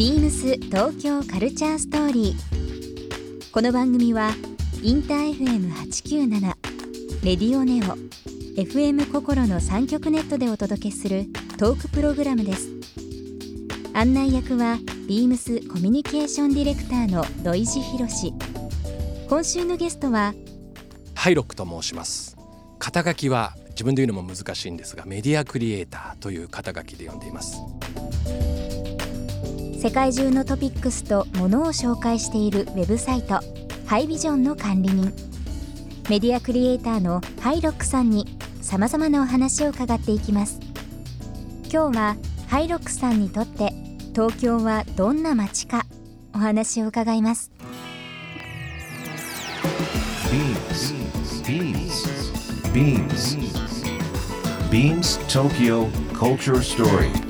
ビームス東京カルチャーストーリー。この番組はインター FM897 レディオネオ FM 心の三極ネットでお届けするトークプログラムです。案内役はビームスコミュニケーションディレクターの土井博志。今週のゲストはハイロックと申します肩書きは自分で言うのも難しいんですがメディアクリエイターという肩書きで呼んでいます世界中のトピックスとものを紹介しているウェブサイトハイビジョンの管理人メディアクリエイターのハイロックさんにさまざまなお話を伺っていきます今日はハイロックさんにとって東京はどんな街かお話を伺います Beams. Beams. Beams Tokyo Culture Story.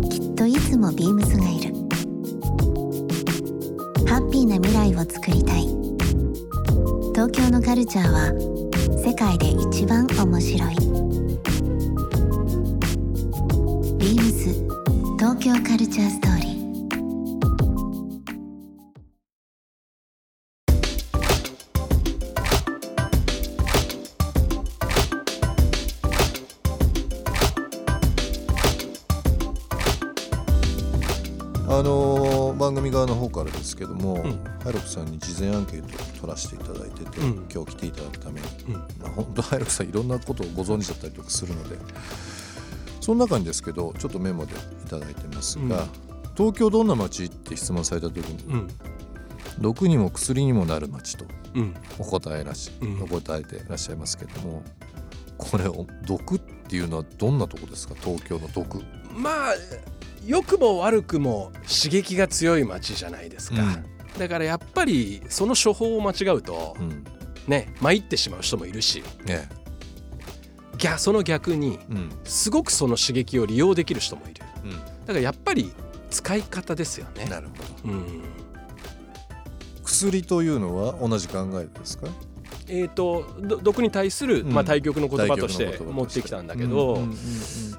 といつもビームスがいる。ハッピーな未来をつくりたい。東京のカルチャーは世界で一番面白い。ビームス東京カルチャーストーリー。あのー番組側の方からですけども、ん。ハイロクさんに事前アンケートを取らせていただいてて、うん。今日来ていただくために、うん。まあ、本当ハイロクさんいろんなことをご存知だったりとかするので。その中にですけどちょっとメモでいただいてますが、東京どんな街って質問された時に、うん。毒にも薬にもなる街とうん。お答えらし、うん。お答えていらっしゃいますけどもこれお毒っていうのはどんなとこですか？東京の毒。まあ良くも悪くも刺激が強い街じゃないですか、うん。だからやっぱりその処方を間違うとうん。ね参ってしまう人もいるし。ね。逆その逆にうん。すごくその刺激を利用できる人もいる。うん。だからやっぱり使い方ですよね。なるほど。うん。薬というのは同じ考えですか？えー、とど毒に対する、うん。まあ、対極の言葉として。持ってきたんだけど、うんうん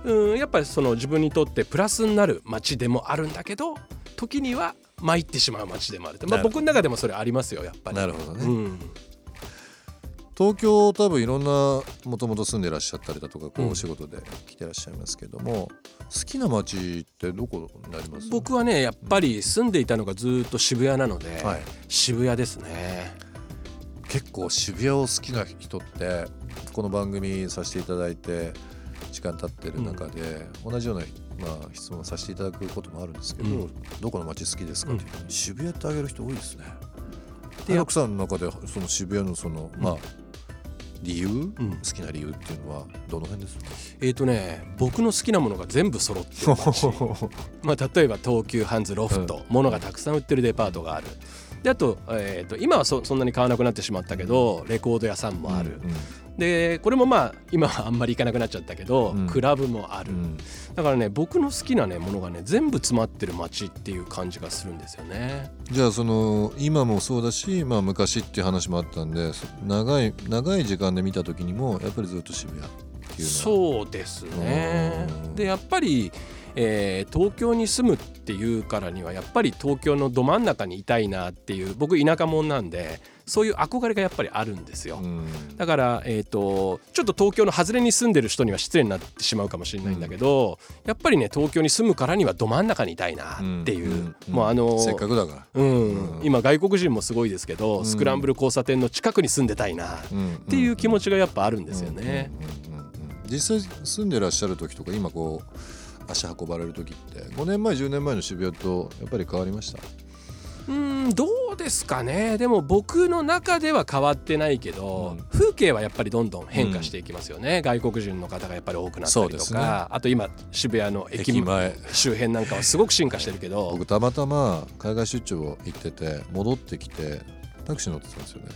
うんうん。やっぱりその自分にとってプラスになる街でもあるんだけど時には参ってしまう街でもある。まあ、僕の中でもそれありますよやっぱり。なるほどね、うん。東京多分いろんなもともと住んでらっしゃったりだとかこううんお仕事で来てらっしゃいますけども、好きな街ってどこになります？僕はねやっぱり住んでいたのがずっと渋谷なので、はい、渋谷ですね。結構渋谷を好きな人ってこの番組させていただいて時間経ってる中で、同じような、まあ、質問させていただくこともあるんですけど、うん。どこの街好きですかっていうふうに渋谷ってあげる人多いですね。でで奥さんの中でその渋谷のその、まあ理由、ん。好きな理由っていうのはどの辺ですか？えーとね僕の好きなものが全部揃って まあ、例えば東急ハンズロフト、物がたくさん売ってるデパートがあるであと,、えー、と今はそそんなに買わなくなってしまったけどレコード屋さんもある、でこれもまあ今はあんまり行かなくなっちゃったけど、うん。クラブもある、うんうん。だからね僕の好きなねものがね全部詰まってる街っていう感じがするんですよね。じゃあその今もそうだし、まあ、昔っていう話もあったんでそ長い長い時間で見た時にもやっぱりずっと渋谷っていうのは。そうですね。うん。でやっぱり、えー東京に住むっていうからにはやっぱり東京のど真ん中にいたいなっていう僕田舎者なんでそういう憧れがやっぱりあるんですよ。うん。だから、えー、とちょっと東京の外れに住んでる人には失礼になってしまうかもしれないんだけど、やっぱりね東京に住むからにはど真ん中にいたいなっていう、んんもうあのせっかくだから、うん。うん。今外国人もすごいですけど、ん。スクランブル交差点の近くに住んでたいなっっていう気持ちがやっぱあるんですよね。うんうんうんうん。実際住んでらっしゃる時とか今こう足運ばれる時って5年前10年前の渋谷とやっぱり変わりました？うんどううですかね。でも僕の中では変わってないけど、うん。風景はやっぱりどんどん変化していきますよね、外国人の方がやっぱり多くなったりとそうですね。か、あと今渋谷の駅駅前。周辺なんかはすごく進化してるけど。僕たまたま海外出張行ってて戻ってきてタクシー乗ってたんですよね。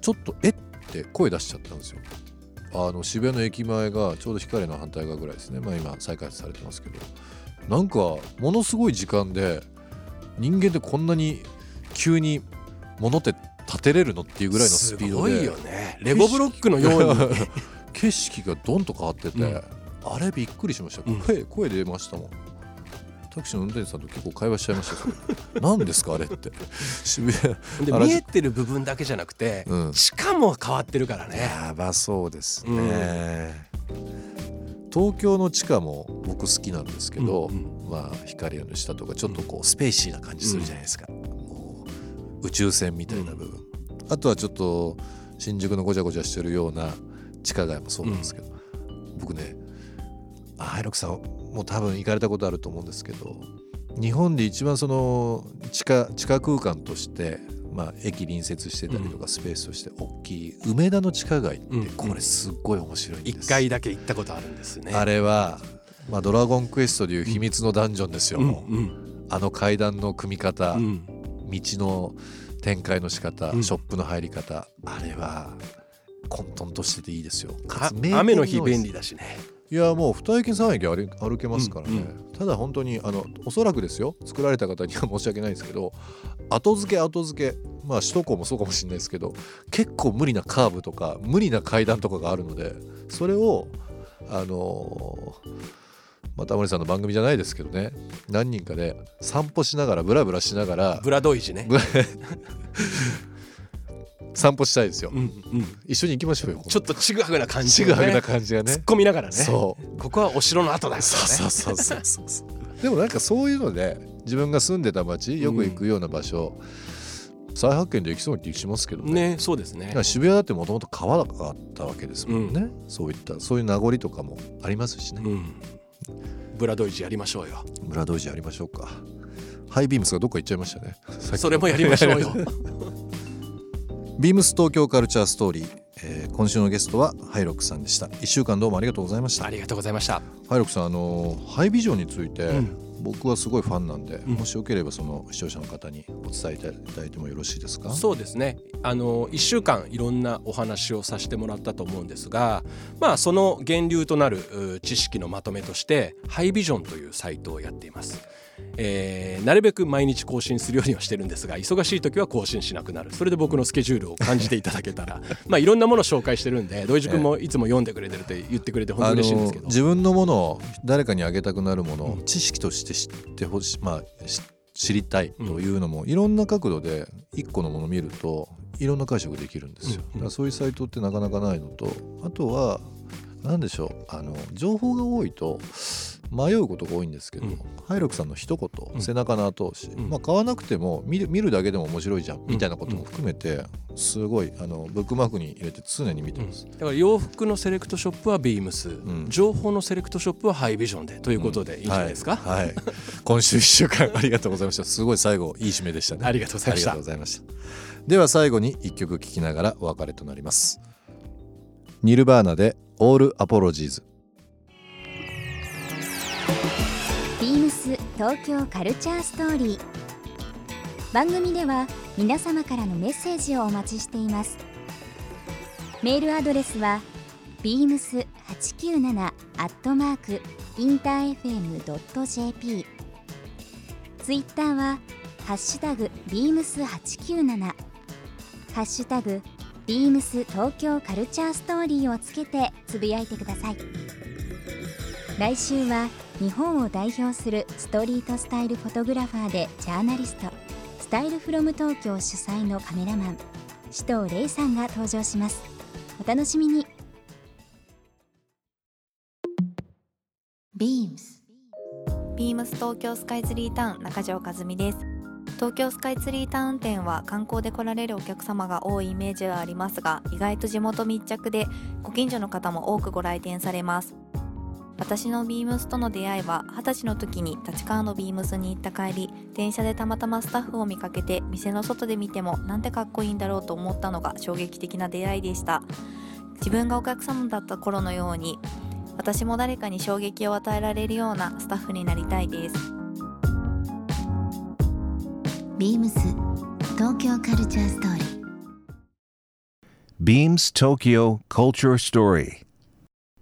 ちょっと「えっ?」て声出しちゃったんですよあの渋谷の駅前がちょうど光の反対側ぐらいですね。まあ今再開発されてますけど。なんかものすごい時間で人間ってこんなに急に物って立てれるのっていうぐらいのスピードで。すごいよね。レゴブロックのように。景色がドンと変わってて、うん。あれびっくりしました。うん。声,、声出ましたもんタクシーの運転手さんと結構会話しちゃいました 何ですかあれって。渋谷見えてる部分だけじゃなくて、うん地下も変わってるからね。やばそうですね、東京の地下も僕好きなんですけど、うんまあ光の下とかちょっとこうスペーシーな感じするじゃないですか、もう宇宙船みたいな部分、あとはちょっと新宿のごちゃごちゃしてるような地下街もそうなんですけど、僕ねあハイロクさんもう多分行かれたことあると思うんですけど日本で一番その地下地下空間として、まあ、駅隣接してたりとかスペースとして大きい梅田の地下街ってうん。これすっごい面白いんです、一回だけ行ったことあるんですね。あれは、まあ、ドラゴンクエストでいう秘密のダンジョンですよ、うんう。ん。あの階段の組み方、うん。道の展開の仕方、うん。ショップの入り方あれは混沌としてていいですよ。雨の日便利だしねいやもう二駅三駅歩歩けますからね、うんうただ本当にあのおそらくですよ。作られた方には申し訳ないですけど後付け後付けまあ首都高もそうかもしれないですけど結構無理なカーブとか無理な階段とかがあるのでそれをあのーまあタモリさんの番組じゃないですけどね。何人かで散歩しながらブラブラしながらブラドイジね。ぶ散歩したいですよ、うんうん。一緒に行きましょうよちょっとちぐはぐな感じちぐはぐなね感じがね。突っ込みながらね。そう。ここはお城の後だよね。そうそうそうそうそうでもなんかそういうので自分が住んでた町よく行くような場所、再発見できそうな気しますけどね。ねそうですね。渋谷だってもともと川があったわけですもんね、そういったそういう名残とかもありますしね、うん。ブラドイジやりましょうよ。ブラドイジやりましょうか。ハイビームスがどっか行っちゃいましたね。それもやりましょうよ ビームス東京カルチャーストーリー、えー今週のゲストはハイロックさんでした。1週間どうもありがとうございました。ありがとうございました。ハイロックさんあのハイビジョンについて、うん僕はすごいファンなんで、うん。もしよければその視聴者の方にお伝えいただいてもよろしいですか？そうですね。あの1週間いろんなお話をさせてもらったと思うんですがまあその源流となるう知識のまとめとしてハイビジョンというサイトをやっています。えーなるべく毎日更新するようにはしてるんですが忙しい時は更新しなくなる。それで僕のスケジュールを感じていただけたら。まあいろんなものを紹介してるんで土井地君もいつも読んでくれてるって言ってくれて本当あ嬉しいんですけど。の自分のものを誰かにあげたくなるものをうん。知識として知ってほしい、まあ、し知りたいというのも、いろんな角度で一個のものを見るといろんな解釈できるんですよ、うんだからそういうサイトってなかなかないのとあとは何でしょうあの情報が多いと迷うことが多いんですけど、うん。ハイロクさんの一言、うん。背中の後押し、うん。まあ、買わなくても見る見るだけでも面白いじゃん、みたいなことも含めてすごいあのブックマークに入れて常に見てます。だから洋服のセレクトショップはビームス、ん。情報のセレクトショップはハイビジョンでということでいいんじゃないですか、はい、はい。今週1週間 ありがとうございました。すごい最後いい締めでしたね。ありがとうございました。ありがとうございました。では最後に1曲聴きながらお別れとなります。ニルバーナでオールアポロジーズビームス東京カルチャーストーリー。番組では皆様からのメッセージをお待ちしています。メールアドレスは beams897 アットマークインター FM.jp ツイッターはハッシュタグ beams897 ハッシュタグビームス東京カルチャーストーリーをつけてつぶやいてください。来週は日本を代表するストリートスタイルフォトグラファーでジャーナリストスタイルフロム東京主催のカメラマン紫藤玲さんが登場します。お楽しみに。ビームス。ビームス東京スカイツリータウン中条和美です。東京スカイツリータウン店は観光で来られるお客様が多いイメージはありますが意外と地元密着でご近所の方も多くご来店されます。私のビームスとの出会いは二十歳の時に立川のビームスに行った帰り電車でたまたまスタッフを見かけて店の外で見てもなんてかっこいいんだろうと思ったのが衝撃的な出会いでした。自分がお客様だった頃のように私も誰かに衝撃を与えられるようなスタッフになりたいです。ビームス東京カルチャーストーリー。Beams Tokyo Culture Story.